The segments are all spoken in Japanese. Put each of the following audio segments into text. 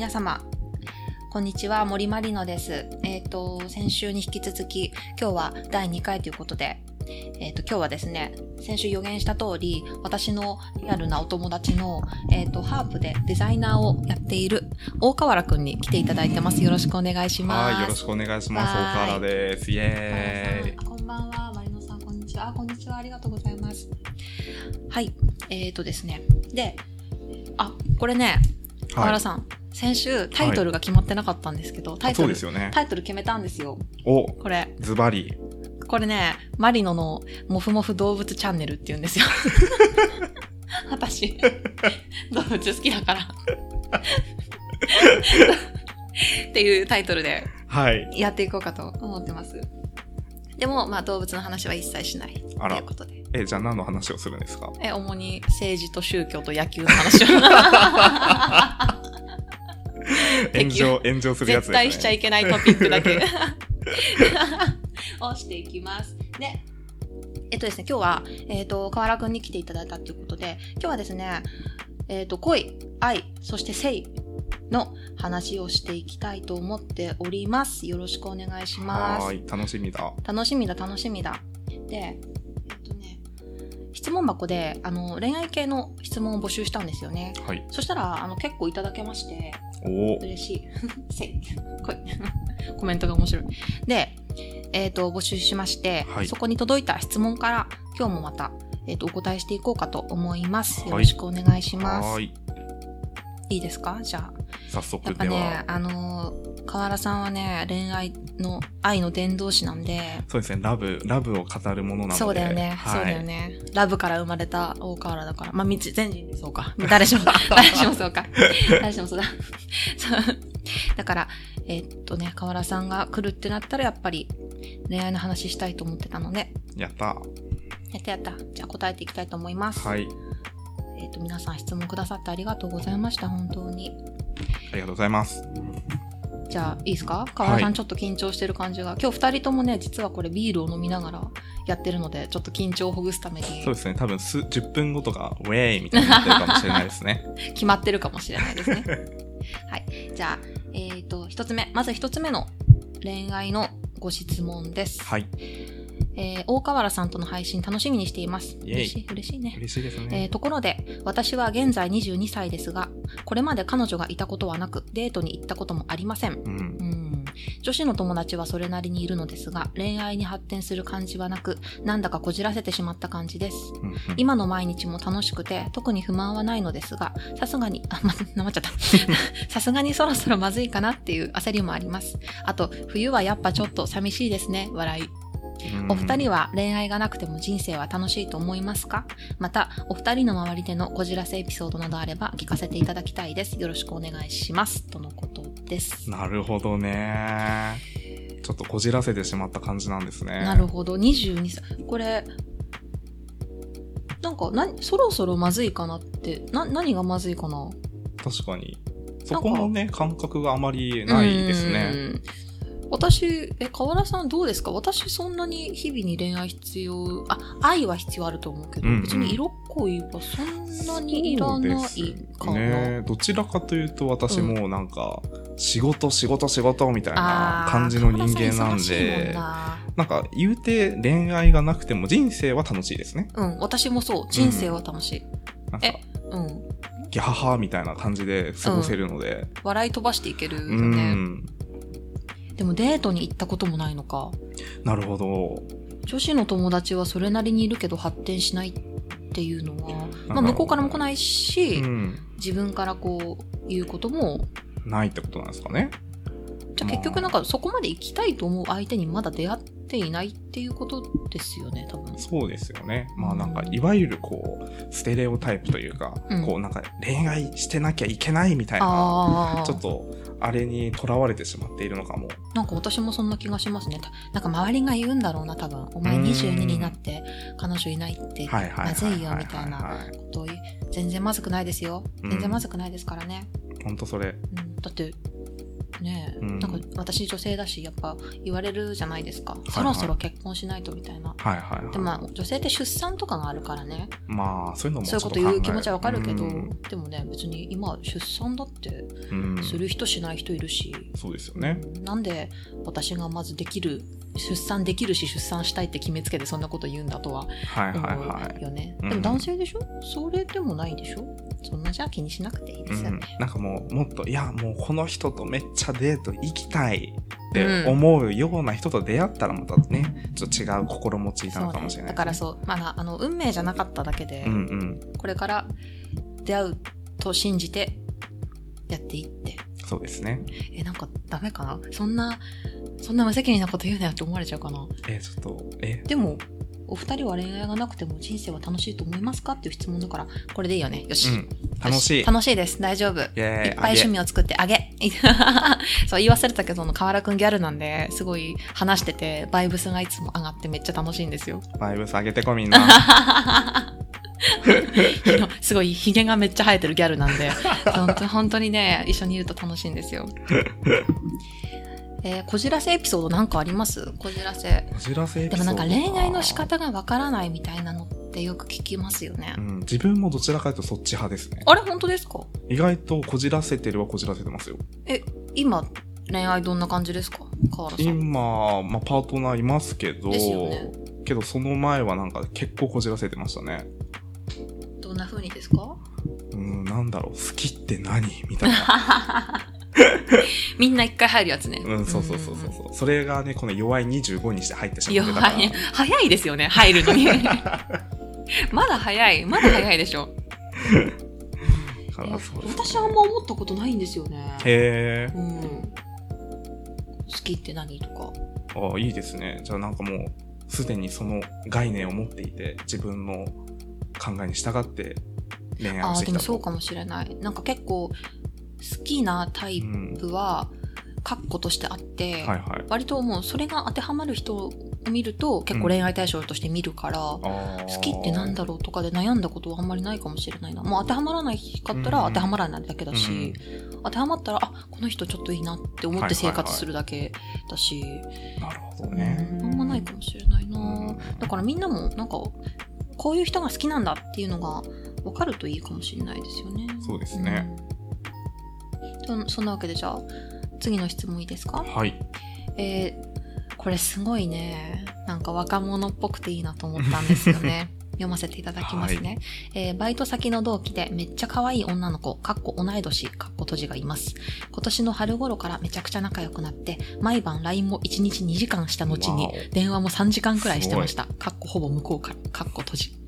皆様、こんにちは、森まりのです。えっ、と、先週に引き続き、今日は第2回ということで、えっ、と、今日はですね、先週予言した通り、私のリアルなお友達の、えっ、と、ハープでデザイナーをやっている大河原くんに来ていただいてます。よろしくお願いします。はい、よろしくお願いします。はい大河原です。イエーイ。あこんばんは、マリノさん、こんにちは。あこんにちは、ありがとうございます。はい、えっ、とですね。で、あ、これね、河はい。原さん、先週タイトルが決まってなかったんですけど、タイトルそうですよね。タイトル決めたんですよ。お、これ。ズバリ。これね、マリノのもふもふ動物チャンネルって言うんですよ。私、動物好きだから。っていうタイトルではい。やっていこうかと思ってます。でも、まあ動物の話は一切しない。ということで。え、じゃあ何の話をするんですか？え、主に政治と宗教と野球の話を。炎上、炎上するやつね。絶対しちゃいけないトピックだけ をしていきます。で、えっとですね、今日は、えっ、と、河原くんに来ていただいたということで、今日はですね、えっ、と、恋、愛、そして性の話をしていきたいと思っております。よろしくお願いします。はーい、楽しみだ。楽しみだ、楽しみだ。で、えっとね、質問箱で、あの、恋愛系の質問を募集したんですよね。はい。そしたら、あの、結構いただけまして、お 嬉しい。コメントが面白い。で、えっ、と、募集しまして、はいそこに届いた質問から、今日もまた、えっ、と、お答えしていこうかと思います。はいよろしくお願いします。はーい。い、いですか？じゃあ。早や速でっぱねは、。あのー河原さんはね、恋愛の、愛の伝道師なんで、そうですね、ラブ、ラブを語るものなので。そうだよね、はい、そうだよね。ラブから生まれた大河原だから。まあ、みつ全人でそうか。誰しも、誰しもそうか。誰しもそうだ。そう。だから、えっとね、河原さんが来るってなったら、やっぱり恋愛の話したいと思ってたので、やった。やったやった。じゃあ答えていきたいと思います。はい。えっと、皆さん質問くださってありがとうございました、本当に。ありがとうございます。じゃあ、いいですか？河原さんはいちょっと緊張してる感じが。今日二人ともね、実はこれビールを飲みながらやってるので、ちょっと緊張をほぐすためにそうですね、多分す10分後とか、ウェーイみたいになってるかもしれないですね。決まってるかもしれないですね。はい。じゃあ、えっ、と、一つ目。まず一つ目の恋愛のご質問です。はい。えー大河原さんとの配信楽しみにしています。嬉しい、嬉しいね。嬉しいですえーね。ところで、私は現在22歳ですが、これまで彼女がいたことはなく、デートに行ったこともありません。うんう。ん女子の友達はそれなりにいるのですが、恋愛に発展する感じはなく、なんだかこじらせてしまった感じです。うんうん今の毎日も楽しくて、特に不満はないのですが、さすがに、あ、ま、なまっちゃった。さすがにそろそろまずいかなっていう焦りもあります。あと、冬はやっぱちょっと寂しいですね、笑い。お二人は恋愛がなくても人生は楽しいと思いますか？また、お二人の周りでのこじらせエピソードなどあれば聞かせていただきたいです。よろしくお願いします。とのことです。なるほどね。ちょっとこじらせてしまった感じなんですね。なるほど。22歳。これ、なんか、な、そろそろまずいかなって、な、何がまずいかな？確かに。そこのね、感覚があまりないですね。うん。私、え、河原さんどうですか？私そんなに日々に恋愛必要、あ、愛は必要あると思うけど、うんうん別に色恋はそんなにいらないかな。ねどちらかというと私もなんか、仕事仕事仕事みたいな感じの人間なんで、ななんか言うて恋愛がなくても人生は楽しいですね。うん、私もそう。人生は楽しい。なんかえ、うん。ギャハハみたいな感じで過ごせるので、笑い飛ばしていけるようね。ん、でもデートに行ったこともないのか。なるほど。女子の友達はそれなりにいるけど発展しないっていうのは、まあ、向こうからも来ないし、うん、自分からこう言うこともないってことなんですかね。じゃあ結局なんかそこまで行きたいと思う相手にまだ出会っていないっていうことですよね多分そうですよね。まあなんか、いわゆるこう、ステレオタイプというか、うんこうなんか恋愛してなきゃいけないみたいな、ちょっと、あれにとらわれてしまっているのかも。なんか私もそんな気がしますね。たなんか周りが言うんだろうな多分。お前うん。22になって彼女いないって。まずいよみたいな。ことを全然まずくないですよ。うん。全然まずくないですからね、ほんとそれ。うん、だってね。え、うん。なんか私女性だしやっぱ言われるじゃないですか、いそろそろ結婚しないとみたいな。はいはいはい。でまあ女性って出産とかがあるからね。まあ、そういうのもそういうこと言う気持ちはわかるけど、うん。でもね別に今出産だってうん。する人しない人いるし、そうですよね。うん。なんで私がまずできる出産できるし出産したいって決めつけてそんなこと言うんだとははい思はいはい。うよね、うん。でも男性でしょ？それでもないでしょ？そんなじゃあ気にしなくていいですようん。ね、、なんかもうもっといやもうこの人とめっちゃデート行きたいって思うような人と出会ったらまたねちょっと違う心持ちなのかもしれない、だからそう、まあ、あの運命じゃなかっただけで、うんうん。これから出会うと信じてやっていって。そうですね。えなんかダメかな？そんなそんな無責任なこと言うなよって思われちゃうかな？えちょっとえ。でもお二人は恋愛がなくても人生は楽しいと思いますか？っていう質問だからこれでいいよね？よし、うん。楽しい。よ楽しいです。大丈夫。いっぱい趣味を作ってあげ。そう言い忘れたけど、河原くんギャルなんで、すごい話してて、バイブスがいつも上がってめっちゃ楽しいんですよ。バイブス上げてこみんな。すごいヒゲがめっちゃ生えてるギャルなんで、本当にね、一緒にいると楽しいんですよ。えー、こじらせエピソードなんかあります？こじらせ。こじらせエでピソードもなんか恋愛の仕方がわからないみたいなのってよく聞きますよね。うん、自分もどちらかというとそっち派ですね。あれ？本当ですか？意外とこじらせてるはこじらせてますよ。今、恋愛どんな感じですか？河原さん。今、まあ、パートナーいますけどですよね。けどその前はなんか結構こじらせてましたね。どんな風にですか？うんなんだろう。好きって何？みたいな みんな一回入るやつね。うん、そうそうそうそうそれがね、この弱い25にして入ってしまってたから。弱い。早いですよね、入るのに。まだ早い。まだ早いでしょ。私はあんま思ったことないんですよね。へえ。うん。好きって何とか。あいいですね。じゃあなんかもう、すでにその概念を持っていて、自分の考えに従って恋愛をしてきたと。でもそうかもしれない。なんか結構、好きなタイうん。プは、確固としてあって、はいはい。割ともうそれが当てはまる人を見ると結構恋愛対象として見るから、好好きってなんだろうとかで悩んだことはあんまりないかもしれないな。もう当てはまらないかったらうん当てはまらないだけだし、当てはまったら、あ、この人ちょっといいなって思って生活するだけだし、なるほどうね。んあんまないかもしれないな。うんだからみんなもなんか、こういう人が好きなんだっていうのが分かるといいかもしれないですよね。そうですね。うん、そそんなわけでじゃあ、次の質問いいですか？はい。えーこれすごいね、なんか若者っぽくていいなと思ったんですよね。読ませていただきますね、えーバイト先の同期でめっちゃ可愛い女の子、かっこ同い年、かっこ閉じがいます。今年の春頃からめちゃくちゃ仲良くなって、毎晩 LINE も1日2時間した後にわ、電話も3時間くらいしてました。かっこほぼ向こうから、かっこ閉じ。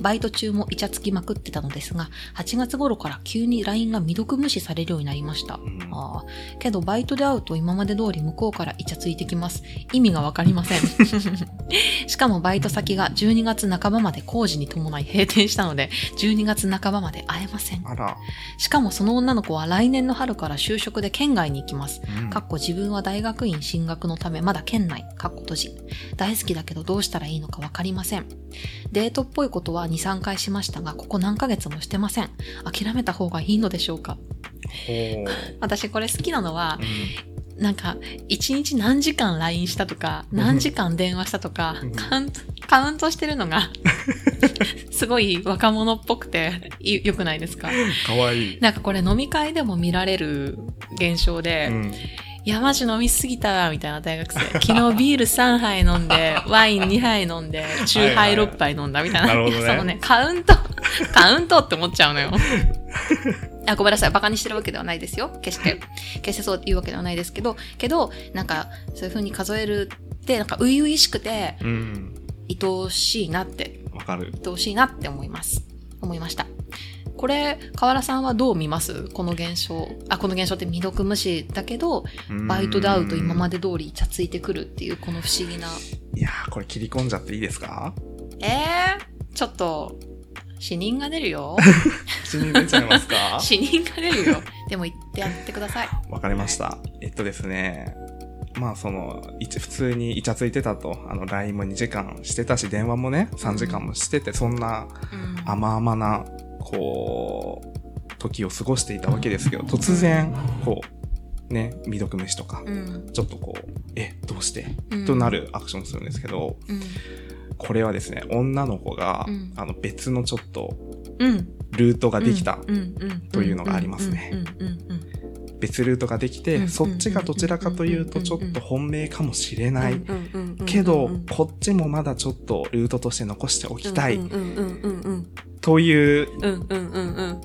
バイト中もイチャつきまくってたのですが、8月頃から急に LINE が未読無視されるようになりました。うんああ、けどバイトで会うと今まで通り向こうからイチャついてきます。意味がわかりません。しかもバイト先が12月半ばまで工事に伴い閉店したので、12月半ばまで会えません。しかもその女の子は来年の春から就職で県外に行きます。うんかっこ自分は大学院進学のためまだ県内、かっこ閉じ。大好きだけどどうしたらいいのかわかりません。デートっぽいことは2、3回しましたが、ここ何ヶ月もしてません。諦めた方がいいのでしょうか？私これ好きなのはう、んなんか、一日何時間 LINE したとか、何時間電話したとかうん、カウント、カウントしてるのが、すごい若者っぽくて、い良くないですか？かわいい。なんかこれ飲み会でも見られる現象で、うんいや、マジ飲みすぎたわ、みたいな大学生。昨日ビール3杯飲んで、ワイン2杯飲んで、チューハイ6杯飲んだ、みたいな。なるほどねいやそのね、カウント、カウントって思っちゃうのよ。あごめんなさい。バカにしてるわけではないですよ。決して。決してそう言うわけではないですけど、けど、なんか、そういう風に数えるって、なんか、初々しくて、うん。愛おしいなって、わかる。愛おしいなって思います。思いました。これ、河原さんはどう見ます？この現象。あ、この現象って未読無視だけど、バイトで会うと今まで。で通りイチャついてくるっていうこの不思議な。いやー、これ切り込んじゃっていいですか？えー、ちょっと、死人が出るよ。死に出ちゃいますか？死人が出るよ。でも言ってやってください。わかりました。えっとですね。まあその、普通にイチャついてたと、あの、LINE も2時間してたし、電話もね、3時間もしてて、そんなうん。甘々な、こう、時を過ごしていたわけですけど、突然、こう、ね、未読無視とか、うん。ちょっとこう、え、どうして、うん。となるアクションをするんですけど、うん。これはですね、女の子が、うん。あの別のちょっとうん。ルートができた、というのがありますね。別ルートができて、うん。そっちがどちらかというとうん。ちょっと本命かもしれうん。ない。けどこっちもまだちょっとルートとして残しておきたいといううんうんうんうん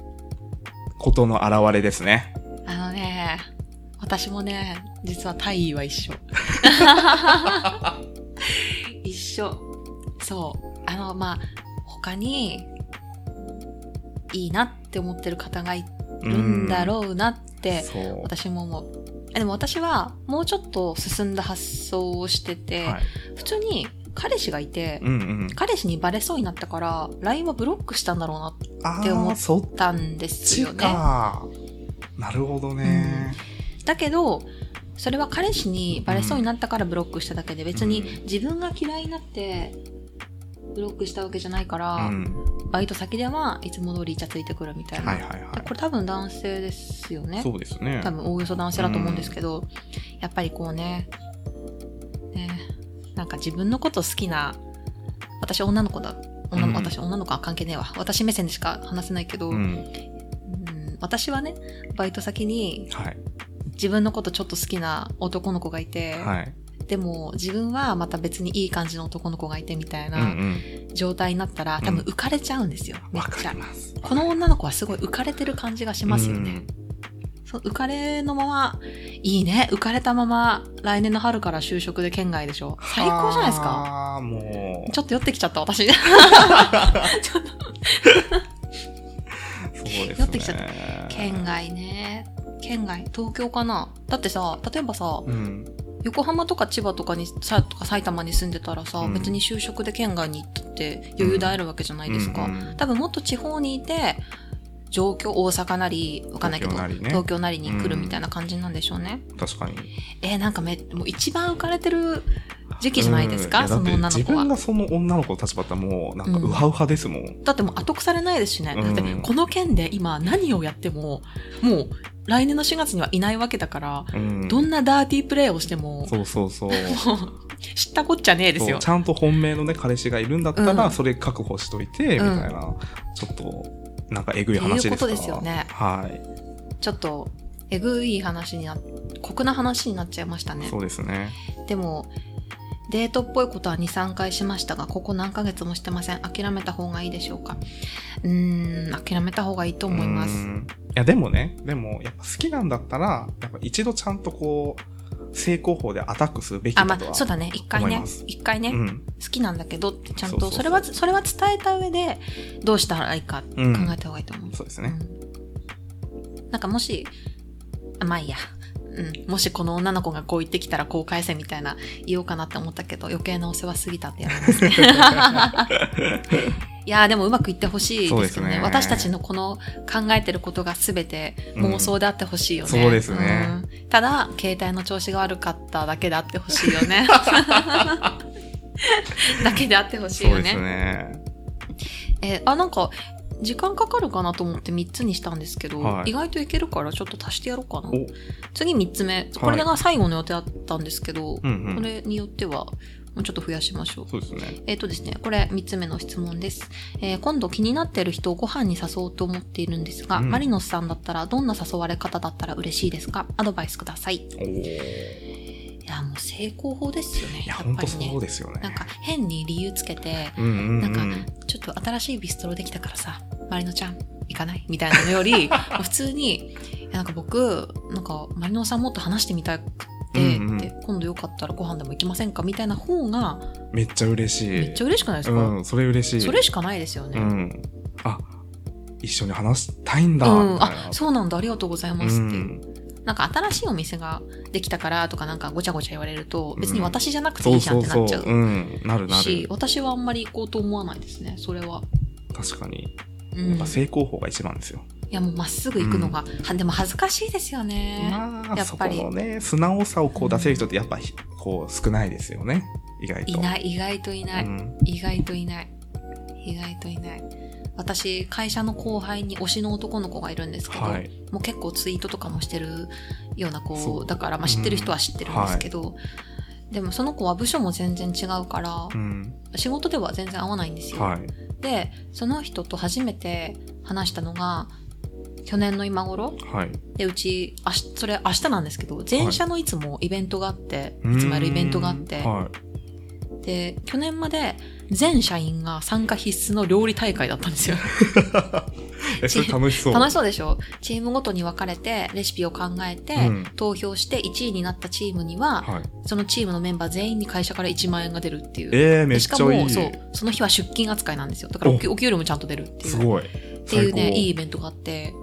ことの表れですね。あのね、私もね、実は大意は一緒。一緒。そう。あの、まあ、他に、いいなって思ってる方がいるんだろうなって。私も思う。えでも私は、もうちょっと進んだ発想をしてて、はい。普通に彼氏がいて、うんうん。彼氏にバレそうになったから、LINE はブロックしたんだろうなって思ったんですちよね。か。なるほどね。だけど、それは彼氏にバレそうになったからブロックしただけで、別にうん自分が嫌いになって、ブロックしたわけじゃないから、うん。バイト先ではいつも通りイチャついてくるみたいな。はいはいはでこれ多分男性ですよい。ね。そうですね。多分おおよそ男性だと思うんですけど、やっぱりこうね、ね、なんか自分のこと好きな、私女の子だ。女のうん私女の子は関係ねえわ。私目線でしか話せないけど、うん。うん私はね、バイト先にはい。自分のことちょっと好きな男の子がいて、はい。でも自分はまた別にいい感じの男の子がいてみたいうんう。なん状態になったら、多分うん浮かれちゃうんですよ、めっわかちゃ。この女の子はすごい浮かれてる感じがしますよね、うん。浮かれのままいいね。浮かれたまま来年の春から就職で県外でしょ。最高じゃないですか。もう。ちょっと酔ってきちゃった私。ちょっそうですね。酔ってきちゃった。県外ね。県外。東京かな。だってさ例えばさうん。横浜とか千葉とかにさとか埼玉に住んでたらさ、うん。別に就職で県外に行ったって余裕で会えるわけじゃないですか、うんうん。多分もっと地方にいて上京大阪なりわかんないけど東京なりね。東京なりに来るみたいな感じなんでしょうね、確かに。えーなんかめもう一番浮かれてる時期じゃないですか、うん。その女の自子は。分がその女の子の立場だったらもう、なんかウハウハですもん。だってもう後腐れないですしね、うん。だってこの件で今何をやってももう来年の4月にはいないわけだから、うん。どんなダーティープレイをしてもそうそうそう。知ったこっちゃねえですよ。ちゃんと本命のね、彼氏がいるんだったら、うん。それ確保しといて、みたいな、ちょっと、なんかえぐい話ですかいうことですよね。はい。ちょっとえぐい話にな酷な話になっちゃいましたね。そうですね。でもデートっぽいことは23回しましたがここ何ヶ月もしてません。諦めた方がいいでしょうか。うーん諦めた方がいいと思います。うん。いや、でもね、でも、やっぱ好きなんだったら、やっぱ一度ちゃんとこう、正攻法でアタックするべきあまだとは。あそうだね。一回ね。思います。一回ね、うん。好きなんだけどってちゃんとそれはそれは伝えた上でどうしたらいいか考うんえた方がいいと思う、そうですね。うん。なんかもしあまあいいやうん、もしこの女の子がこう言ってきたらこう返せみたいな言おうかなって思ったけど余計なお世話すぎたってやめますね。いやーでもうまくいってほしいですよね。ね。私たちのこの考えてることが全て妄想であってほしいよね、うんそうですね。うん。ただ携帯の調子が悪かっただけであってほしいよね。だけであってほしいよね。そうですね。えーあなんか時間かかるかなと思って3つにしたんですけど、はい。意外といけるからちょっと足してやろうかな。お。次3つ目。これが最後の予定だったんですけど、うんうん。これによってはもうちょっと増やしましょう。そうですね。えっ、とですね、これ3つ目の質問です。えー今度気になっている人をご飯に誘おうと思っているんですが、うん。マリノスさんだったらどんな誘われ方だったら嬉しいですか？アドバイスください。いや、もう成功法ですよね。いや、やっぱりねそう。ですよね。なんか変に理由つけて、うんうんうん。なんかちょっと新しいビストロできたからさ、マリノちゃん行かない？みたいなのより、普通に、いやなんか僕、なんかマリノさんもっと話してみたくて、うんうんで今度よかったらご飯でも行きませんか？みたいな方がめっちゃ嬉しい。めっちゃ嬉しくないですか、うん、それ嬉しい。それしかないですよね。うん。あ、一緒に話したいんだ。うん、あそうなんだありがとうございますっていう、うんなんか新しいお店ができたからとかなんかごちゃごちゃ言われると別にうん私じゃなくてそいいうじゃんそうそう。ってなっちゃううん。なるなし、る。私はあんまり行こうと思わないですねそれは、確かに。うん、いやっぱ成功法が一番ですよ。やもうまっすぐ行くのが、はでも恥ずかしいですよね、まあ、そこやっぱりのね、素直さをこう出せる人ってやっぱ、こう、少ないですよね。意外と。いない意外といない、うん。意外といない意外といない私会社の後輩に推しの男の子がいるんですけど、はい。もう結構ツイートとかもしてるような子だから、まあ、知ってる人は知ってるんですけど、でもその子は部署も全然違うから、うん。仕事では全然合わないんですよ。はい。でその人と初めて話したのが去年の今頃？はい。でうちあしそれ明日なんですけど前社のいつもイベントがあって、い、つもやるイベントがあって、うんはで去年まで全社員が参加必須の料理大会だったんですよ それ楽しそう。楽しそうでしょ？チームごとに分かれてレシピを考えて、うん投票して1位になったチームには、はい。そのチームのメンバー全員に会社から1万円が出るっていう。えー、めっでしかもちゃいい。そうその日は出勤扱いなんですよだからお給料もちゃんと出るっていうすごい。っていうねいいイベントがあって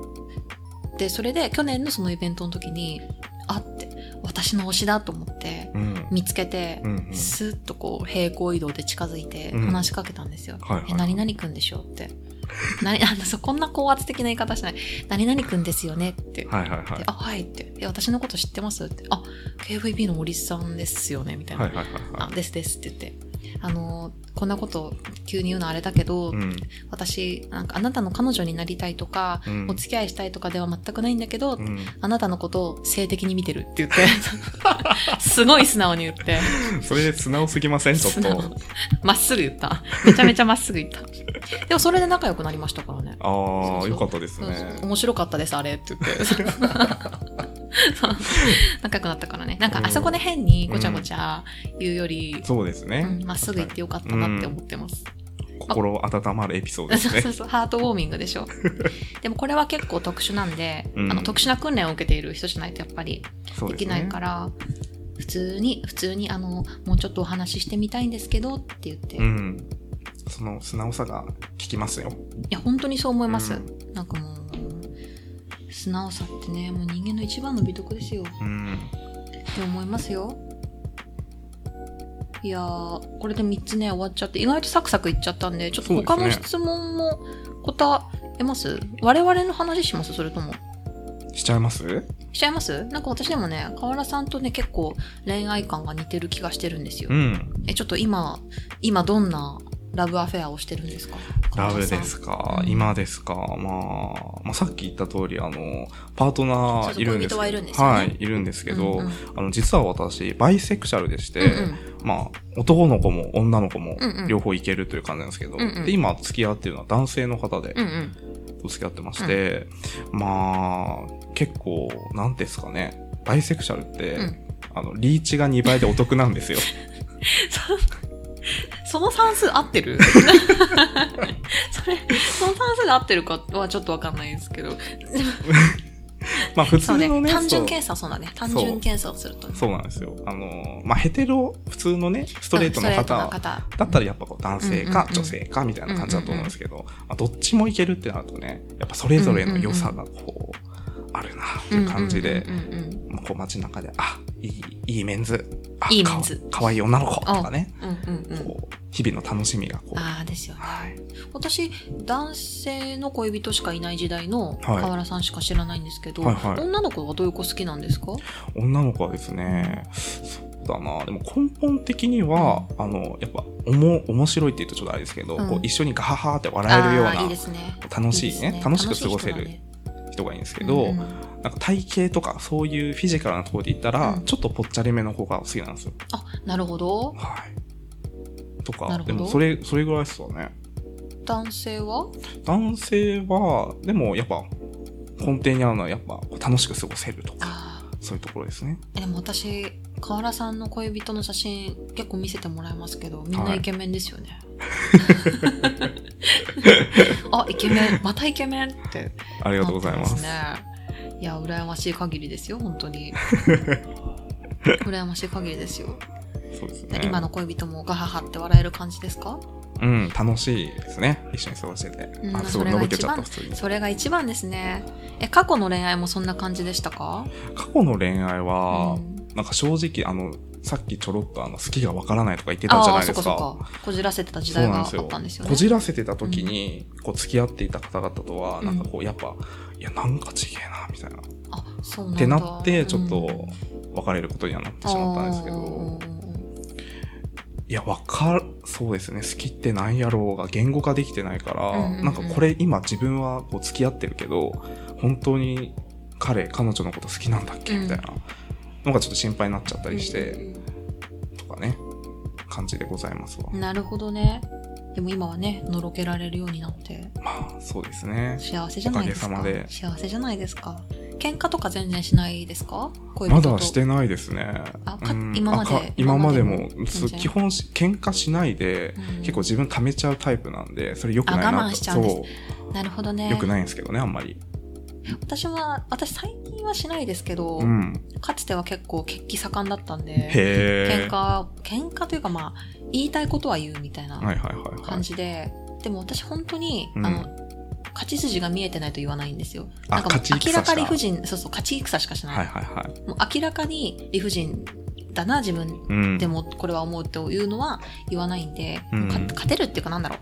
でそれで去年のそのイベントの時にあって私の推しだと思ってうん。見つけて、うんうんスーッとこう平行移動で近づいてうん話しかけたんですよ。はいはいえ、何々くんでしょ？うって。何 あのそうこんな高圧的な言い方しない。何々くんですよね？って。はいはいはいで。あ、はいって。え、私のこと知ってます？って。あ、KVB の森さんですよね？みたいな。はいはいはいはあ、ですですって言って。あの、こんなこと急に言うのあれだけど、い。うん。私、なんかあなたの彼女になりたいとか、うんお付き合いしたいとかでは全くないんだけど、うん。あなたのことを性的に見てるって言って、すごい素直に言って、それで素直すぎません？ちょっと。まっすぐ言った。めちゃめちゃまっすぐ言った。でもそれで仲良くなりましたからね。ああ、よかったですね。面白かったです、あれって言って。そう仲良くなったからね。なんかあそこで変にごちゃごちゃ言うより、そうですねうん。まっすぐ言ってよかったなって思ってます。心温まるエピソードですねそう。そう、ハートウォーミングでしょ。でもこれは結構特殊なんで、うんあの特殊な訓練を受けている人じゃないとやっぱりできないか。ら、普通に、普通にあの、もうちょっとお話ししてみたいんですけどって言って、いうん。その素直さが効きますよ。や、本当にそう思います。うんなんかもう、素直さってね、もう人間の一番の美徳ですようん。って思いますよ。いやー、これで3つね、終わっちゃって、意外とサクサクいっちゃったんで、ちょっと他の質問も答えます？我々の話します？それとも。しちゃいます？しちゃいます？なんか私でもね、河原さんとね、結構恋愛観が似てる気がしてるんですよ。うん。え、ちょっと今、今どんなラブアフェアをしてるんですか？ラブで。すか、うん。今ですか？まあ、まあ、さっき言った通り、あの、パートナーいるんです恋人はいるんですはい、いるんですけど、うんうん。あの、実は私、バイセクシャルでして、うんうん。まあ、男の子も女の子もうんうん。両方いけるという感じなんですけど、うんうん。で、今付き合ってるのは男性の方でうんうん。付き合ってまして、まあ、結構、なんですかね、バイセクシャルって、うん。あの、リーチが2倍でお得なんですよ。その算数合ってる？それ、その算数で合ってるかはちょっとわかんないですけど。まあ、普通そうのね、ね。単純そう検査はそうだね。単純検査をするとね。そうなんですよ。あの、まあ、ヘテロ、普通のね、ストレートの方方。だったらやっぱこう男性か女性かみたいな感じだと思うんですけど、まあ、どっちもいけるってなるとね、やっぱそれぞれの良さがこう、あるなっていう感じでこう街中で、あ、いい、いいメンズ、あ、いいメンズ。かわいい女の子とかね。こう、日々の楽しみがこう、ああ、ですよね。はい。私、男性の恋人しかいない時代のはい。河原さんしか知らないんですけど、はいはい。女の子はどういう子好きなんですか？女の子はですね、そうだな、でも根本的には、あの、やっぱ、おも、面白いって言うとちょっとあれですけど、うん。こう一緒にガハハって笑えるようないいね。楽しいね。いいです楽しく過ごせる人人がいいんですけど、うんうんなんか体型とかそういうフィジカルなところで言ったら、うんちょっとぽっちゃりめの子が好きなんですよ。あ、なるほど。はい。とか、でもそれ、それぐらいですよね。男性は？男性は、でもやっぱ、根底にあるのはやっぱ楽しく過ごせるとか、あそういうところですね。あ。でも私、河原さんの恋人の写真結構見せてもらいますけど、みんなイケメンですよね。あ、イケメン、またイケメンって。ありがとうございます。ね。いや、羨ましい限りですよ、本当に。羨ましい限りですよ。そうですね。今の恋人もガハハって笑える感じですか？うん、楽しいですね。一緒に過ごしてて。うんあ、すごいそれがのぼけちゃった、一番普通に。それが一番ですね。え、過去の恋愛もそんな感じでしたか？過去の恋愛は、うんなんか正直、あの、さっきちょろっとあの、好きがわからないとか言ってたじゃないですか。そっかそっか。こじらせてた時代があったんですよね。こじらせてた時に、こう付き合っていた方々とは、うんなんかこう、やっぱ、いや、なんかちげえな、みたいな。っあ、そうなんだ。てなって、ちょっうんと、別れることにはなってしまったんですけど、いや、わかる、そうですね、好きってなんやろうが言語化できてないから、うんうんうんなんかこれ今自分はこう付き合ってるけど、本当に彼、彼女のこと好きなんだっけみたいなのがちょっと心配になっちゃったりして、うんとかね、感じでございますわ。なるほどね。でも今はね、のろけられるようになって、まあ、そうですね。幸せじゃないですか。おかげさまで幸せじゃないですか。喧嘩とか全然しないですか？恋まだしてないですね。あかうん今まで？今までも基本し喧嘩しないで、うん結構自分溜めちゃうタイプなんで、それ良くないなと。あ我慢しちゃうんですそなるほどね。う。良くないんですけどね、あんまり。私は、私最近はしないですけど、うん。かつては結構血気盛んだったんで。喧嘩、喧嘩というかまあ、言いたいことは言うみたいなはいはいはいは感い。じで、でも私本当に、うんあの、勝ち筋が見えてないと言わないんですよ。あなんか明らか理不尽、そうそう、勝ち戦しかしない。はいはいはい。もう明らかに理不尽だな、自分うん。でもこれは思うというのは言わないんで、うんか勝てるっていうかなんだろう。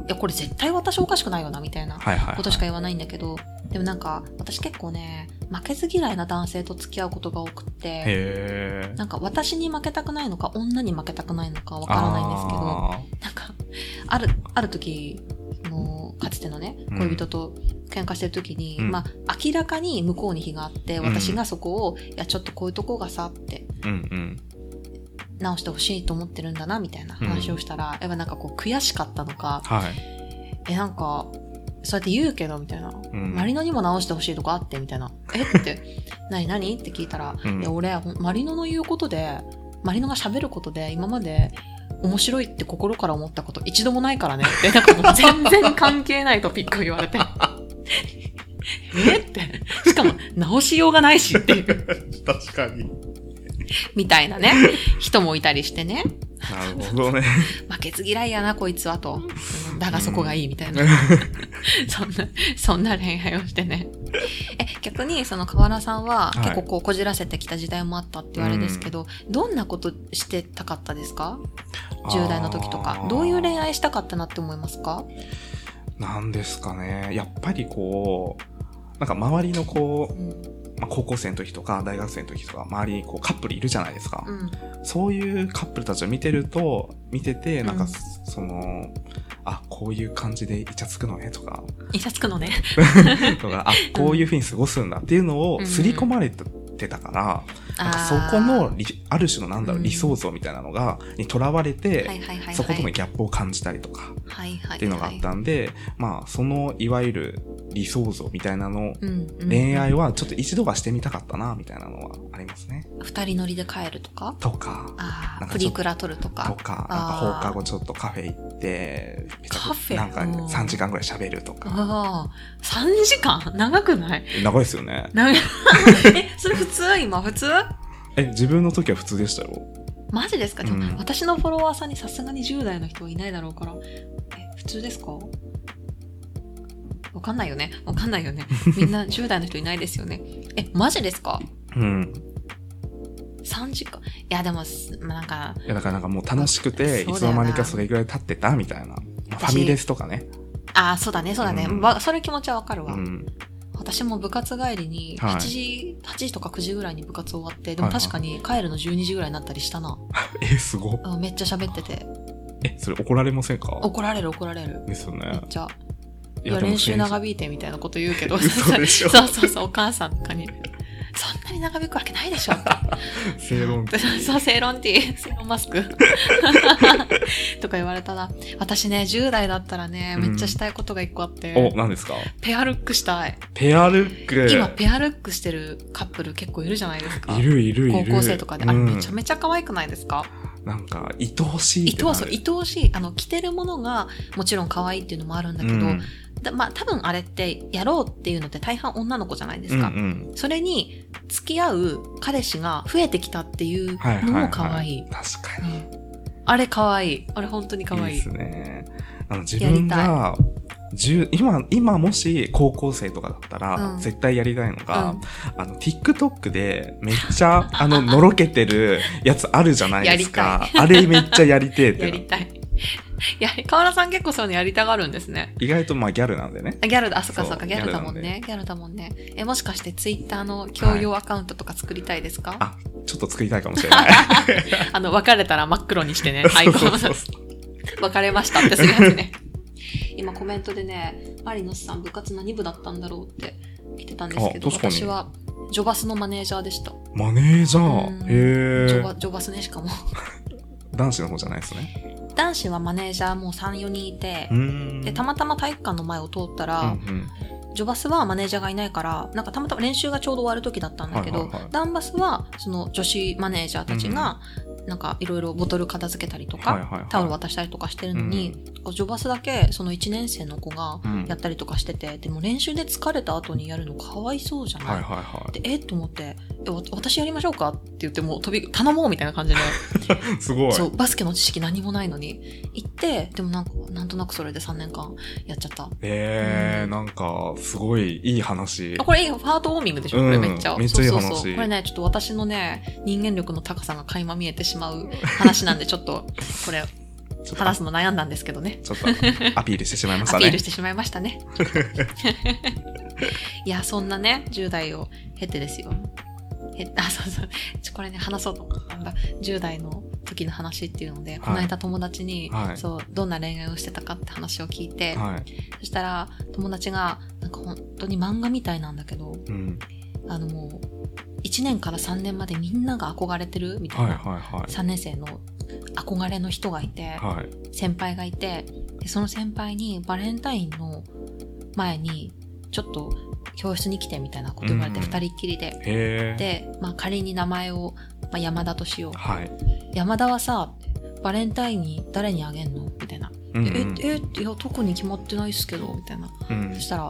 いや、これ絶対私おかしくないよな、みたいなはいはいはい。ことしか言わないんだけど、でもなんか、私結構ね、負けず嫌いな男性と付き合うことが多くって。なんか私に負けたくないのか、女に負けたくないのかわからないんですけど、あなんか、ある、ある時、もう、かつてのね、うん。恋人と喧嘩してる時に、うん。まあ、明らかに向こうに非があって、うん。私がそこを、いや、ちょっとこういうとこがさ、って、ーうんうん。直してほしいと思ってるんだな、みたいな話をしたら、やっぱなんかこう、悔しかったのか、はい。え、なんか、そうやって言うけど、みたいな。うん。マリノにも直してほしいとこあって、みたいな。え？って、何？何？って聞いたら、うん。いや、俺、マリノの言うことで、マリノが喋ることで、今まで、面白いって心から思ったこと一度もないからねって、なんかもう全然関係ないトピックを言われて。えって。しかも、直しようがないしっていう、確かに。みたいなね、人もいたりしてね。なるほどね。負けず嫌いやな、こいつはと。うんだがそこがいいみたいな。そんな、そんな恋愛をしてね。え、逆に、その河原さんは、はい結構こう、こじらせてきた時代もあったって言われですけど、どんなことしてたかったですか ?10 代の時とか。どういう恋愛したかったなって思いますか？なんですかね。やっぱりこう、なんか周りのこうん。う、まあ、高校生の時とか大学生の時とか周りにこうカップルいるじゃないですか。うん。そういうカップルたちを見てると、見てて、なんかうんその、あ、こういう感じでイチャつくのねとか、いさつくのね。とか、あ、こういう風に過ごすんだっていうのをうん刷り込まれてたから、なんかそこの理、ある種のなんだろう、うん理想像みたいなのが、にとらわれて、はいはいはいはい。そことのギャップを感じたりとか、はいはい。っていうのがあったんで、まあ、その、いわゆる理想像みたいなの、恋愛はちょっと一度はしてみたかったな、みたいなのはありますね。二人乗りで帰るとか？とか、ああ、なんかプリクラ撮るととか。か、なんか放課後ちょっとカフェ行って、カフェ？くなんかうん3時間ぐらい喋るとか。ああ、3時間？長くない？長いですよね。長い え、それ普通？今普通？え、自分の時は普通でしたよ。マジですか？でも、うん私のフォロワーさんにさすがに10代の人はいないだろうから。え、普通ですか？わかんないよね。わかんないよね。みんな10代の人いないですよね。え、マジですか？うん。?3 時間。いや、でも、すまあなんか、いや、だからなんかもう楽しくて、いつの間にかそれぐらい経ってたみたいな。まあフ私ァミレスとかね。ああ、そうだね、そうだね。うんわそれ気持ちはわかるわ。うん。私も部活帰りに、はい8時、8時とか9時ぐらいに部活終わって、でも確かに帰るの12時ぐらいになったりしたな。え、すごっ。あめっちゃ喋ってて。え、それ怒られませんか？怒られる怒られる。ですよねめっ。ちゃ。いいや、練習長長引いてみたいなこと言うけど。嘘でしょ そうそうそう、お母さんとかに。そんなに長引くわけないでしょ って。正論って。そう、セイロンティー、セイロンマスク とか言われたら、私ね、10代だったらね、めっちゃしたいことが一個あって、お、何ですか？ペアルックしたい。ペアルック。今、ペアルックしてるカップル結構いるじゃないですか。いるいるいる。高校生とかで。あれ、うんめちゃめちゃ可愛くないですか？なんか、愛おしい。愛おしい。あの、着てるものが、もちろん可愛いっていうのもあるんだけど、うんだまあ、多分あれって、やろうっていうのって大半女の子じゃないですか。うんうんそれに、付き合う彼氏が増えてきたっていうはいはい、のはい。も可愛い。確かに。うんあれ可愛い。あれ本当に可愛い。いいですね。あの、自分が、10今、今もし高校生とかだったら、うん絶対やりたいのが、うんあの、TikTok でめっちゃ、あの、のろけてるやつあるじゃないですか。あれめっちゃやりてえってな やりたい。やり、河原さん結構そういうのやりたがるんですね。意外とまあギャルなんでね。あギャルだ、あ、そっかそっか、ギャルだもんね。ギャルだもんね。え、もしかしてツイッターの共用アカウントとか作りたいですか、あ、ちょっと作りたいかもしれない。あの、別れたら真っ黒にしてね、アイコン別れましたってするやつね。今コメントでね、マリノスさん部活何部だったんだろうって来てたんですけど、私はジョバスのマネージャーでした。マネージャうんー。へえ。ジョバスね、しかも。男子の方じゃないですね。男子はマネージャーもう3、4人いて。で、たまたま体育館の前を通ったら、うんうん。ジョバスはマネージャーがいないから、なんかたまたま練習がちょうど終わる時だったんだけど、はいはいはい。ダンバスはその女子マネージャーたちが、なんかいろいろボトル片付けたりとか、はいはいはい。タオル渡したりとかしてるのに、ジョバスだけその1年生の子がうん。やったりとかしてて、でも練習で疲れた後にやるのかわいそうじゃない、はいはいはでえ？っと思ってえわ私やりましょうかって言ってもう飛び頼もうみたいな感じで。い。すごい。そうバスケの知識何もないのに行ってでもなんかなんとなくそれで3年間やっちゃった。えー、うん。なんか、すごいいい話。あ。これいいファートウォーミングでしょ、これうん。めっちゃ。めっちゃいい話。そうそうそう。これね、ちょっと私のね、人間力の高さが垣間見えてしまう話なんで、ちょっと、これ、話すの悩んだんですけどね。ちょっとアピールしてしまいましたねアピールし。てしまいましたね。いや、そんなね、10代を経てですよ。えあ、そうそう。これね、話そうと思ったんだ。10代の時の話っていうので、この間友達に、はいそう、どんな恋愛をしてたかって話を聞いて、はい。そしたら、友達が、なんか本当に漫画みたいなんだけど、うん。あのもう、1年から3年までみんなが憧れてるみたいはいな、はいはい。3年生の憧れの人がいて、はい。先輩がいてで、その先輩にバレンタインの前に、ちょっと教室に来てみたいなこと言われて、うん二人っきりで。へえ。で、まあ仮に名前を、まあ、山田としよう。はい。山田はさ、バレンタインに誰にあげんのみたいな。うんうんえ、え、いや、特に決まってないっすけど、みたいな。うんそしたら、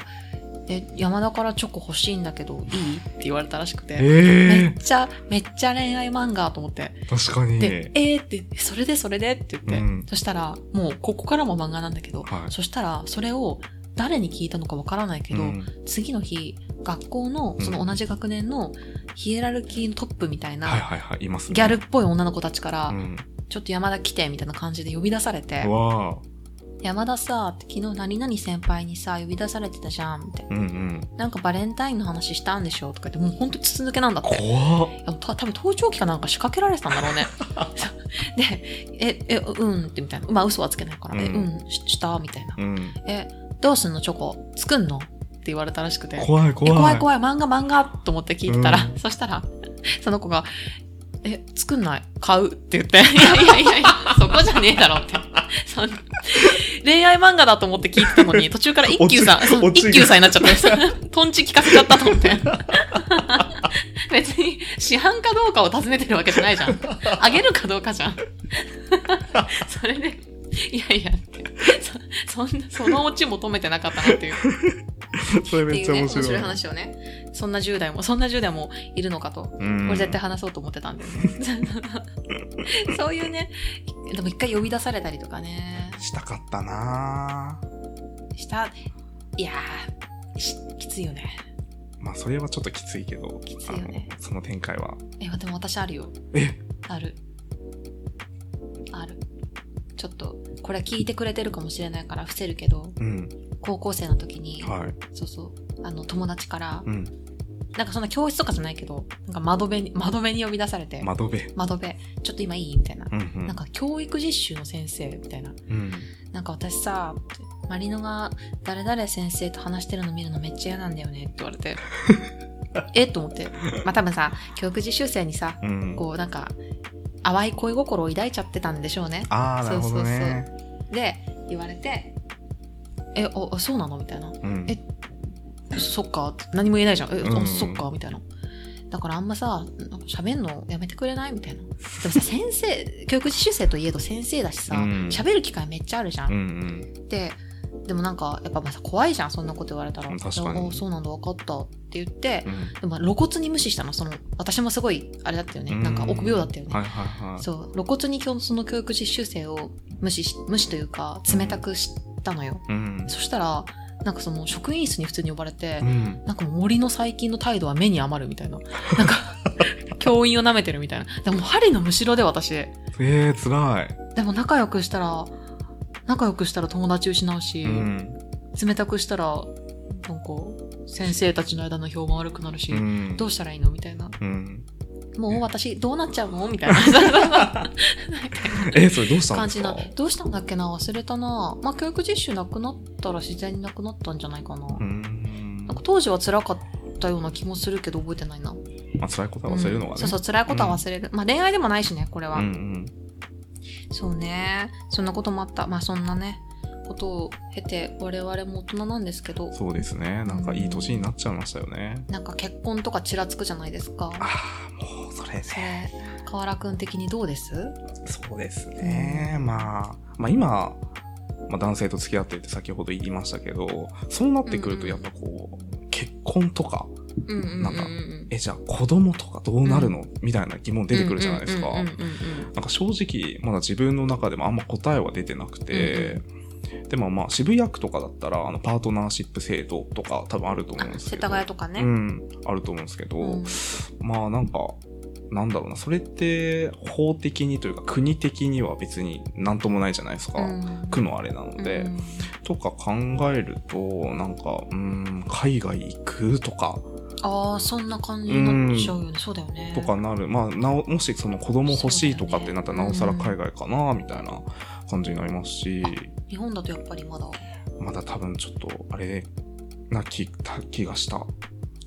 え、山田からチョコ欲しいんだけど、いい？って言われたらしくて。めえっちゃ、めっちゃ恋愛漫画と思って。ー、確かに。で、えーって、それでそれでって言って、うんそしたら、もうここからも漫画なんだけど、はいそしたら、それを誰に聞いたのかわからないけど、うん次の日、学校の、その同じ学年のヒエラルキーのトップみたいな、はいはいはい、いますね。ギャルっぽい女の子たちから、うん。ちょっと山田来て、みたいな感じで呼び出されてう、わ山田さ、って昨日何々先輩にさ、呼び出されてたじゃん、みたいな。んうん。なんかバレンタインの話したんでしょとか言って、もうほんと筒抜けなんだって。怖た多分盗聴器かなんか仕掛けられてたんだろうね。で、え、え、うんってみたいな。まあ嘘はつけないから、え、うんうん、しした？みたいな。うん。え、どうすんのチョコ？作んの？って言われたらしくて。怖い怖い。え怖い怖い、漫画漫画？と思って聞いてたら、うそしたら、その子が、え、作んない？買うって言って、いやいやいやいや、そこじゃねえだろって。恋愛漫画だと思って聞いてたのに、途中から一休さん、一休さんになっちゃって、トンチ聞かせちゃったと思って。別に、市販かどうかを尋ねてるわけじゃないじゃん。あげるかどうかじゃん。それで、いやいやって、そ そんな、そのオチ求めてなかったなっていう。それめっちゃ面白い。白い話をね、そんな10代も、そんな10代もいるのかと、うんこれ絶対話そうと思ってたんだよね。そういうね、でも一回呼び出されたりとかね、したかったなぁした、いやきついよね。まあ、それはちょっときついけど、きついよねその展開は。え、でも私あるよ。え？ある。ちょっと、これ聞いてくれてるかもしれないから伏せるけど、うん。高校生の時に、はい。そうそう、あの、友達から、うん。なんかそんな教室とかじゃないけど、なんか窓辺に、窓辺に呼び出されて、窓辺。窓辺、ちょっと今いいみたいな。うんうん。なんか教育実習の先生みたいな。うん。なんか私さ、マリノが誰々先生と話してるの見るのめっちゃ嫌なんだよねって言われて。えと思って。まあ多分さ、教育実習生にさ、うん。こうなんか、淡い恋心を抱いちゃってたんでしょうね。ああ、なるほどね。で、言われて、え、お、あそうなの？みたいな。うん。えそっか何も言えないじゃん。え、うんあそっかみたいな。だからあんまさ、喋んのやめてくれない？みたいな。でもさ、先生、教育実習生といえど先生だしさ、うん喋、る機会めっちゃあるじゃん。うんうん。で、でもなんか、やっぱまあさ怖いじゃん、そんなこと言われたら。あそうなんだ、分かったって言って、うんでもまあ露骨に無視したの、その、私もすごい、あれだったよね。うんなんか臆病だったよね。はいはいはい。そう、露骨にその教育実習生を無視し、無視というか、冷たくしたのよ。うん。そしたら、なんかその職員室に普通に呼ばれて、うん。なんか森の最近の態度は目に余るみたいな。なんか、教員を舐めてるみたいな。でも針のむしろで私。えー、辛い。でも仲良くしたら、仲良くしたら友達失うし、うん。冷たくしたら、なんか、先生たちの間の評判悪くなるし、うん。どうしたらいいの？みたいな。うん。もう私、どうなっちゃうの？みたいな えー、それどうしたんですか？感じな。どうしたんだっけな？忘れたな。まあ、教育実習なくなったら自然になくなったんじゃないかな。うんなんか当時は辛かったような気もするけど覚えてないな。まあ、辛いことは忘れるのがね。うんそうそう、辛いことは忘れる。まあ恋愛でもないしね、これは。うんうん。そうね。そんなこともあった。まあそんなね、ことを経て、我々も大人なんですけど、そうですね。なんかいい年になっちゃいましたよね。なんか結婚とかちらつくじゃないですか。ああ、もうそれそね。れ、河原くん的にどうです？そうですね。まあ、まあ今、まあ男性と付き合ってって先ほど言いましたけど、そうなってくるとやっぱこう、結婚とか、うんうんうんうん。なんかえ、じゃあ子供とかどうなるの、みたいな疑問出てくるじゃないですか。なんか正直、まだ自分の中でもあんま答えは出てなくて、でもまあ渋谷区とかだったら、あの、パートナーシップ制度とか多分あると思うんですけど。田谷とかね。うん、あると思うんですけど、うん。まあなんか、なんだろうな、それって法的にというか国的には別になんともないじゃないですか。うん。区のあれなので、うん。とか考えると、なんか、うーん、海外行くとか、ああ、そんな感じになっちゃうよね。そうだよね。とかなる。まあ、なお、もしその子供欲しいとかってなったら、なおさら海外かな、みたいな感じになりますし、日本だとやっぱりまだ。まだ多分ちょっと、あれな気、た気がした。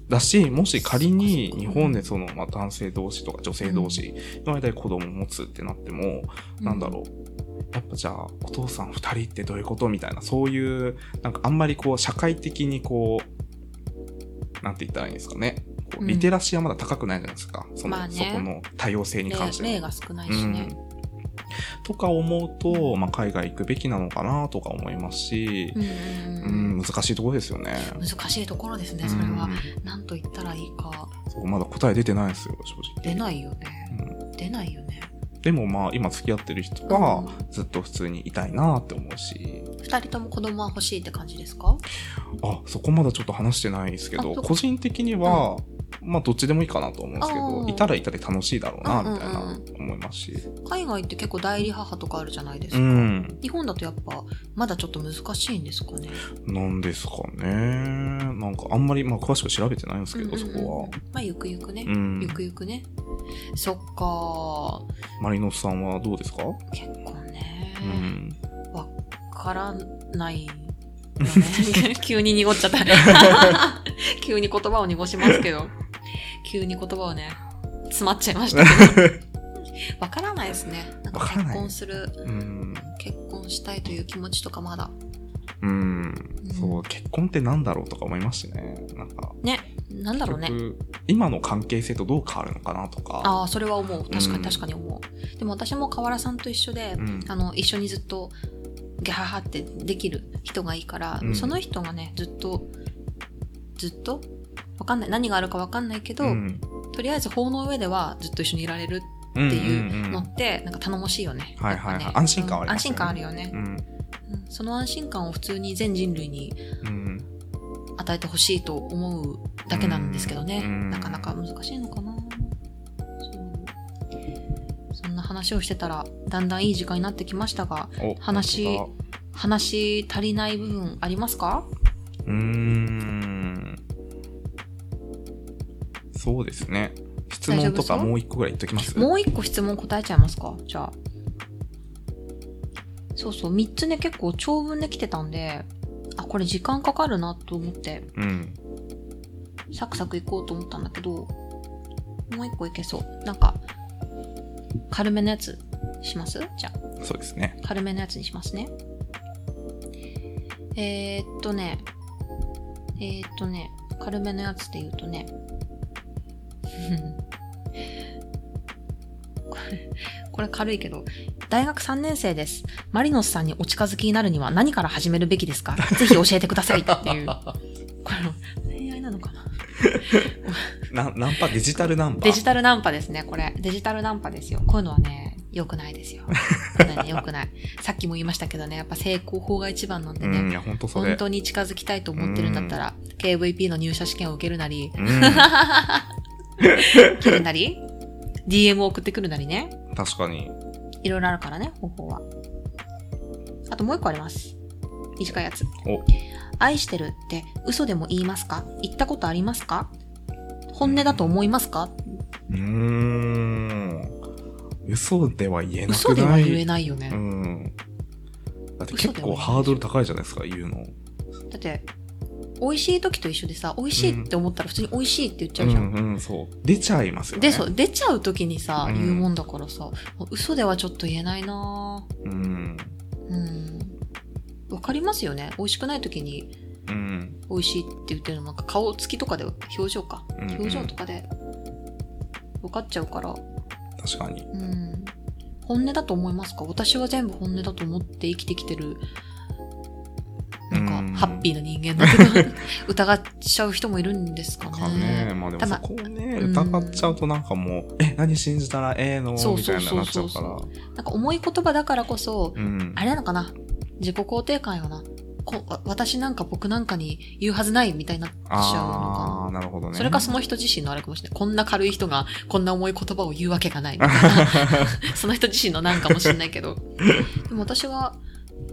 だし、もし仮に日本でその、まあ、男性同士とか女性同士の間で子供を持つってなっても、なんだろう。やっぱじゃあ、お父さん二人ってどういうこと？みたいな、そういう、なんかあんまりこう、社会的にこう、なんて言ったらいいんですかね。こううんリテラシーはまだ高くないじゃないですか。その、まあねそこの多様性に関しては例例が少ないしね。うんとか思うと、まあ、海外行くべきなのかなとか思いますし、うんううんん、難しいところですよね。難しいところですね、それはうん。何と言ったらいいか。そうまだ答え出てないんですよ、正直。出ないよね。うん出ないよね。でもまあ、今付き合ってる人は、ずっと普通にいたいなって思うし、二人とも子供は欲しいって感じですか？あ、そこまだちょっと話してないですけど、個人的には、まあ、どっちでもいいかなと思うんですけあど、ーいたらいたで楽しいだろうな、みたいなうんうん思いますし。海外って結構代理母とかあるじゃないですうか。ん。日本だとやっぱ、まだちょっと難しいんですかね？なんですかね。なんかあんまり、まあ、詳しく調べてないんですけど、そこは。まあ、ゆくゆくね。うんゆくゆくね。そっかマリノスさんはどうですか？結婚ね。うん。わからないよね。急に濁っちゃった。急に言葉を濁しますけど。急に言葉をね、詰まっちゃいましたけど。わからないですね。なんか結婚する、うん。結婚したいという気持ちとかまだ。うん。そう、結婚ってなんだろうとか思いますしね。なんか、ね、なんだろうね。今の関係性とどう変わるのかなとか。ああ、それは思う。確かうんに確かに思う。でも私も河原さんと一緒で、うんあの、一緒にずっと、ギャハハってできる人がいいから、うんその人がね、ずっと、ずっと？わかんない。何があるかわかんないけど、うん。とりあえず法の上ではずっと一緒にいられるっていうのって、なんか頼もしいよね。はいはいはい安心感はありますよねうん安心感あるよねう、ん。うんその安心感を普通に全人類にうん。与えてほしいと思うだけなんですけどね。うんなかなか難しいのかな。そんな話をしてたら、だんだんいい時間になってきましたが、お話本話足りない部分ありますか？うーん。そうですね。質問とか？もう一個ぐらい言っときます？もう一個質問答えちゃいますか？じゃあ。そうそう、三つね、結構長文で来てたんで、あ、これ時間かかるなと思って、うん。サクサクいこうと思ったんだけど、もう一個いけそう。なんか、軽めのやつします？じゃあ、そうですね。軽めのやつにしますね。えー、っとね、えー、っとね、軽めのやつで言うとね、これ、これ軽いけど、大学3年生です。マリノスさんにお近づきになるには何から始めるべきですか？ぜひ教えてくださいっていう。これ、恋愛なのかな？なナンパ、デジタルナンパ？デジタルナンパですね、これ。デジタルナンパですよ。こういうのはね、良くないですよ。これね、良くない。さっきも言いましたけどね、やっぱ成功法が一番なんでね。うん、いや、ほんとそれ。本当に近づきたいと思ってるんだったら、KVP の入社試験を受けるなり、うん。切るなり、DM を送ってくるなりね。確かに。いろいろあるからね、方法は。あともう一個あります。短いやつ。お、愛してるって嘘でも言いますか？言ったことありますか？本音だと思いますか？うーん。嘘では言えない？嘘では言えないよね。うん。だって結構ハードル高いじゃないですか、言うの。だって、美味しい時と一緒でさ、美味しいって思ったら普通に美味しいって言っちゃうじゃん。うんうん、そう。出ちゃいますよね。で、そう、出ちゃう時にさ、うん言うもんだからさ、嘘ではちょっと言えないなうん。ぁうん。わかりますよね。美味しくない時にうん。美味しいって言ってるのなんか顔つきとかで、表情か。うんうん表情とかで分かっちゃうから、確かに。うん。本音だと思いますか？私は全部本音だと思って生きてきてる、なんか、うんハッピーな人間だけど、疑っちゃう人もいるんですかね。かね。まあでもそこをね、うん疑っちゃうとなんかもう、え、何信じたらええの？そうみたいそうななっちゃそうそううから。なんか重い言葉だからこそ、うん。あれなのかな？自己肯定感よな。こわ私なんか僕なんかに言うはずないみたいになっちゃうのかああ、なるほどな。ね。それかその人自身のあれかもしれない。こんな軽い人がこんな重い言葉を言うわけがないみたいな。その人自身のなんかもしれないけど。でも私は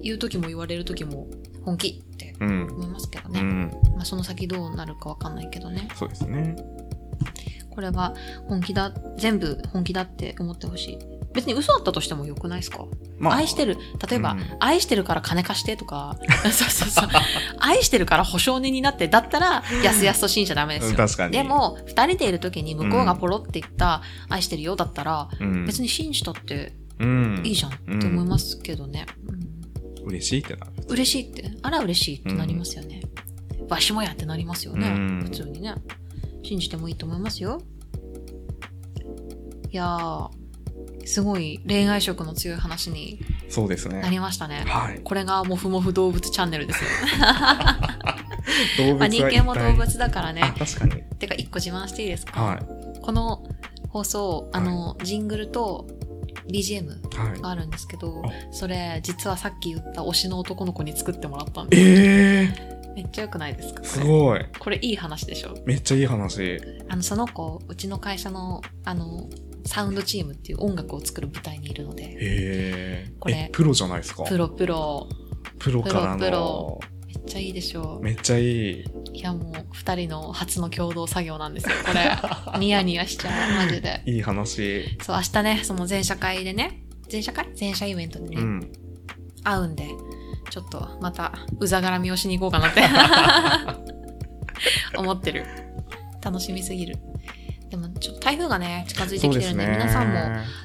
言う時も言われる時も本気ってうん。思いますけどね。うん。まあその先どうなるかわかんないけどね。そうですね。これは本気だ、全部本気だって思ってほしい。別に嘘だったとしてもよくないですか？ま愛してる。例えば、うん愛してるから金貸してとか、そうそうそう。愛してるから保証人になって、だったら、やすやすと信じちゃダメですよ。うん確かに。で、も、二人でいる時に向こうがポロって言った、愛してるよだったら、うん、別に信じたってうん、いいじゃんって思いますけどね。うん嬉しいってなる。嬉しいって、あら嬉しいってなりますよね。わしもやってなりますよね。うん普通にね。信じてもいいと思いますよ。いやー、すごい恋愛色の強い話にそうですね。なりましたね。はい。これがもふもふ動物チャンネルですよ。動物はまあ人間も動一物だからね。確かに。てか、一個自慢していいですか、はい。この放送、あの、ジングルと BGM はい。があるんですけどあ、それ、実はさっき言った推しの男の子に作ってもらったんです。ええめっちゃ良くないですか？ー、すごい。これいい話でしょ？めっちゃいい話。あの、その子、うちの会社の、あの、サウンドチームっていう音楽を作る舞台にいるので、へえ。これえ、プロじゃないですか？プロプロ、プロからの。プロプロめっちゃいいでしょめっちゃいい。いや、もう、二人の初の共同作業なんですよ、これ。ニヤニヤしちゃう、マジで。いい話。そう、明日ね、その全社会でね、全社会？全社イベントでね、うん。会うんで、ちょっとまた、うざがらみをしに行こうかなって 思ってる。楽しみすぎる。でも、ちょっと台風がね、近づいてきてるんで、ね。皆さんも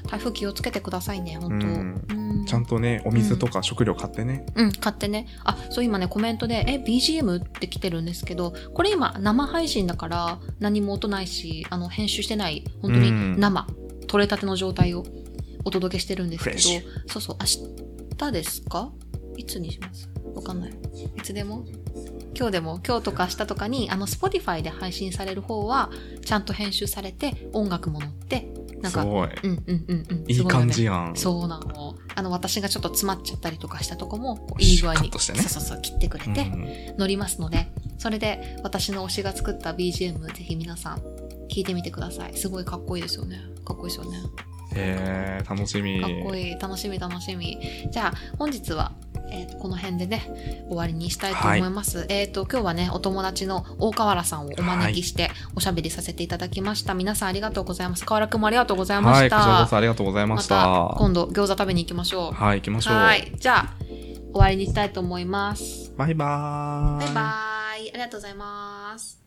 台風気をつけてくださいね、本当。うん。うん。ちゃんとね、お水とか食料買ってね。うん、買ってね。あ、そう今ね、コメントで、え、BGM って来てるんですけど、これ今、生配信だから、何も音ないし、あの、編集してない、本当にうん。生、取れたての状態をお届けしてるんですけどそうそう、明日ですか？いつにします？わかんない。いつでも？今日でも、今日とか明日とかに、あの、Spotify で配信される方は、ちゃんと編集されて、音楽も載って、なんか、すごい。うんうんうんうん。いい感じやん。そうなの。あの、私がちょっと詰まっちゃったりとかしたとこも、いい具合に、ねそうそうそう、切ってくれて、うん乗りますので、それで私の推しが作った BGM、ぜひ皆さん、聞いてみてください。すごいかっこいいですよね。かっこいいですよね。へえ、楽しみ。かっこいい。楽しみ楽しみ。じゃあ、本日は、えーとこの辺でね、終わりにしたいと思います。えっ、と、今日はね、お友達の大河原さんをお招きして、おしゃべりさせていただきました。皆さんありがとうございます。河原くんもありがとうございまはい、こした。ちらこそありがとうございました。また今度餃子食べに行きましょう。はい、行きましょう。はい。じゃあ、終わりにしたいと思います。バイバーイ。バイバーイ。ありがとうございます。